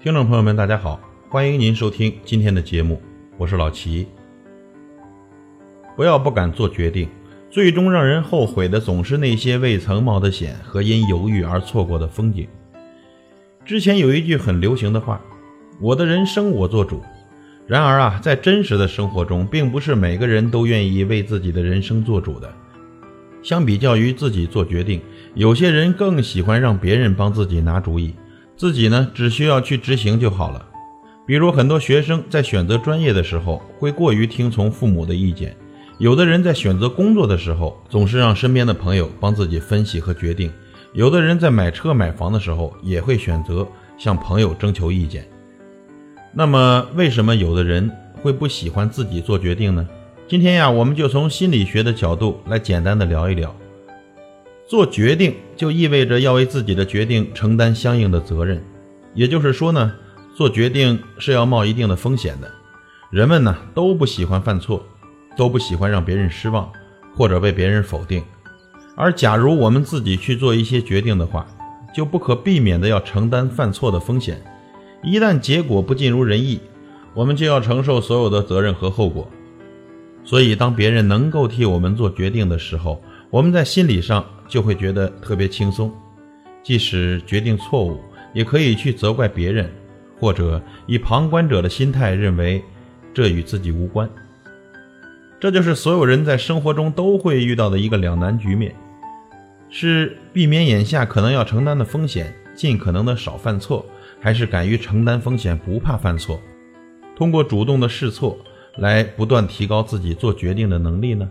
听众朋友们，大家好，欢迎您收听今天的节目，我是老齐。不要不敢做决定，最终让人后悔的总是那些未曾冒的险和因犹豫而错过的风景。之前有一句很流行的话：“我的人生我做主。”然而啊，在真实的生活中，并不是每个人都愿意为自己的人生做主的。相比较于自己做决定，有些人更喜欢让别人帮自己拿主意。自己呢，只需要去执行就好了。比如，很多学生在选择专业的时候，会过于听从父母的意见；有的人在选择工作的时候，总是让身边的朋友帮自己分析和决定；有的人在买车买房的时候，也会选择向朋友征求意见。那么，为什么有的人会不喜欢自己做决定呢？今天呀，我们就从心理学的角度来简单的聊一聊。做决定就意味着要为自己的决定承担相应的责任，也就是说呢，做决定是要冒一定的风险的。人们呢都不喜欢犯错，都不喜欢让别人失望或者被别人否定。而假如我们自己去做一些决定的话，就不可避免的要承担犯错的风险。一旦结果不尽如人意，我们就要承受所有的责任和后果。所以，当别人能够替我们做决定的时候，我们在心理上。就会觉得特别轻松，即使决定错误，也可以去责怪别人，或者以旁观者的心态认为这与自己无关。这就是所有人在生活中都会遇到的一个两难局面：是避免眼下可能要承担的风险，尽可能的少犯错，还是敢于承担风险，不怕犯错，通过主动的试错来不断提高自己做决定的能力呢？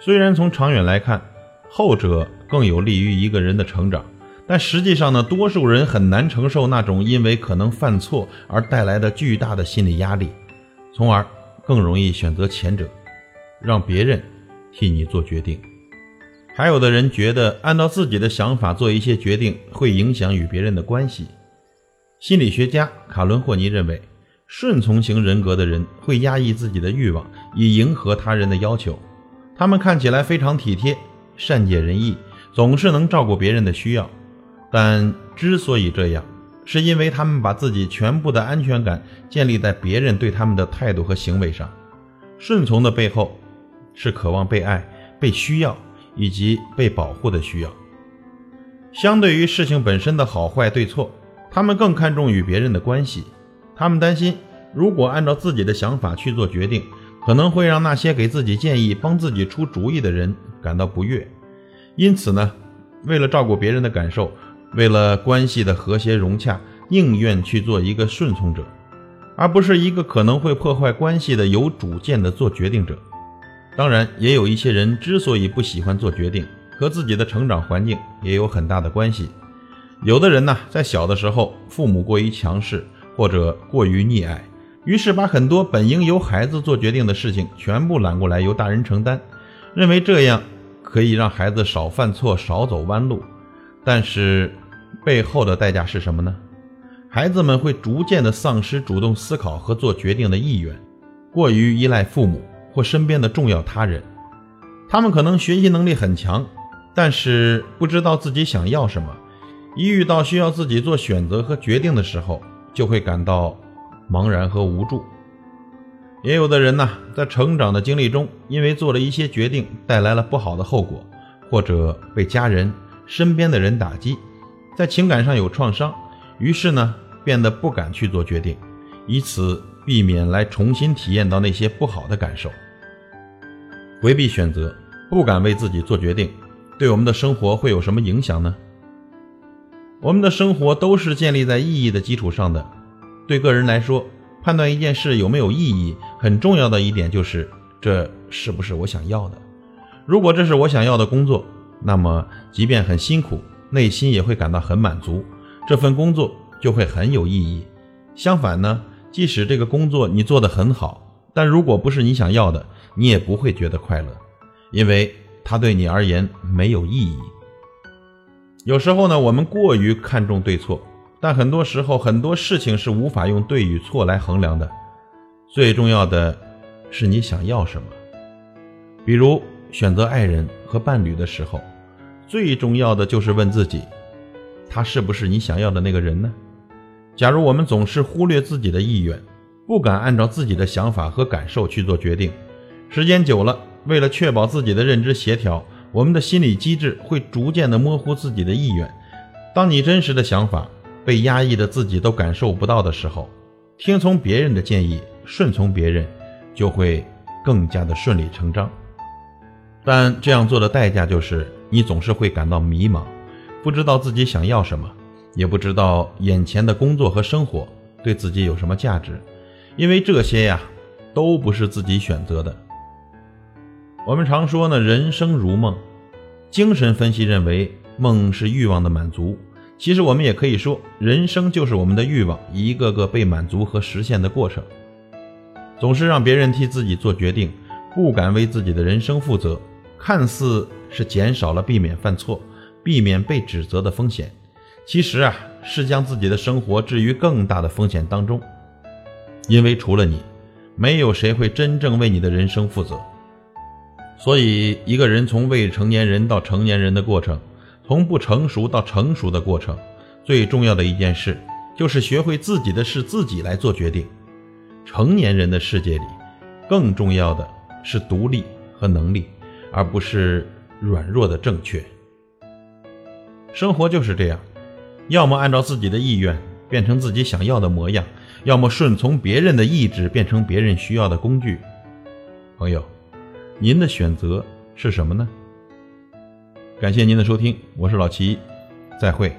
虽然从长远来看，后者更有利于一个人的成长，但实际上呢，多数人很难承受那种因为可能犯错而带来的巨大的心理压力，从而更容易选择前者，让别人替你做决定。还有的人觉得按照自己的想法做一些决定会影响与别人的关系。心理学家卡伦霍尼认为，顺从型人格的人会压抑自己的欲望，以迎合他人的要求，他们看起来非常体贴。善解人意，总是能照顾别人的需要，但之所以这样，是因为他们把自己全部的安全感建立在别人对他们的态度和行为上。顺从的背后，是渴望被爱、被需要以及被保护的需要。相对于事情本身的好坏对错，他们更看重与别人的关系。他们担心，如果按照自己的想法去做决定，可能会让那些给自己建议、帮自己出主意的人感到不悦，因此呢，为了照顾别人的感受，为了关系的和谐融洽，宁愿去做一个顺从者，而不是一个可能会破坏关系的有主见的做决定者。当然，也有一些人之所以不喜欢做决定，和自己的成长环境也有很大的关系。有的人呢，在小的时候，父母过于强势或者过于溺爱。于是把很多本应由孩子做决定的事情全部揽过来由大人承担，认为这样可以让孩子少犯错、少走弯路。但是背后的代价是什么呢？孩子们会逐渐的丧失主动思考和做决定的意愿，过于依赖父母或身边的重要他人。他们可能学习能力很强，但是不知道自己想要什么。一遇到需要自己做选择和决定的时候，就会感到。茫然和无助，也有的人呢，在成长的经历中，因为做了一些决定，带来了不好的后果，或者被家人、身边的人打击，在情感上有创伤，于是呢，变得不敢去做决定，以此避免来重新体验到那些不好的感受，回避选择，不敢为自己做决定，对我们的生活会有什么影响呢？我们的生活都是建立在意义的基础上的。对个人来说，判断一件事有没有意义，很重要的一点就是这是不是我想要的。如果这是我想要的工作，那么即便很辛苦，内心也会感到很满足，这份工作就会很有意义。相反呢，即使这个工作你做得很好，但如果不是你想要的，你也不会觉得快乐，因为它对你而言没有意义。有时候呢，我们过于看重对错。但很多时候，很多事情是无法用对与错来衡量的。最重要的是你想要什么。比如选择爱人和伴侣的时候，最重要的就是问自己：他是不是你想要的那个人呢？假如我们总是忽略自己的意愿，不敢按照自己的想法和感受去做决定，时间久了，为了确保自己的认知协调，我们的心理机制会逐渐的模糊自己的意愿。当你真实的想法被压抑的自己都感受不到的时候，听从别人的建议，顺从别人，就会更加的顺理成章。但这样做的代价就是你总是会感到迷茫，不知道自己想要什么，也不知道眼前的工作和生活对自己有什么价值，因为这些呀都不是自己选择的。我们常说呢，人生如梦，精神分析认为梦是欲望的满足。其实我们也可以说，人生就是我们的欲望一个个被满足和实现的过程。总是让别人替自己做决定，不敢为自己的人生负责，看似是减少了避免犯错、避免被指责的风险，其实啊是将自己的生活置于更大的风险当中。因为除了你，没有谁会真正为你的人生负责。所以，一个人从未成年人到成年人的过程。从不成熟到成熟的过程，最重要的一件事就是学会自己的事自己来做决定。成年人的世界里，更重要的是独立和能力，而不是软弱的正确。生活就是这样，要么按照自己的意愿变成自己想要的模样，要么顺从别人的意志变成别人需要的工具。朋友，您的选择是什么呢？感谢您的收听，我是老齐，再会。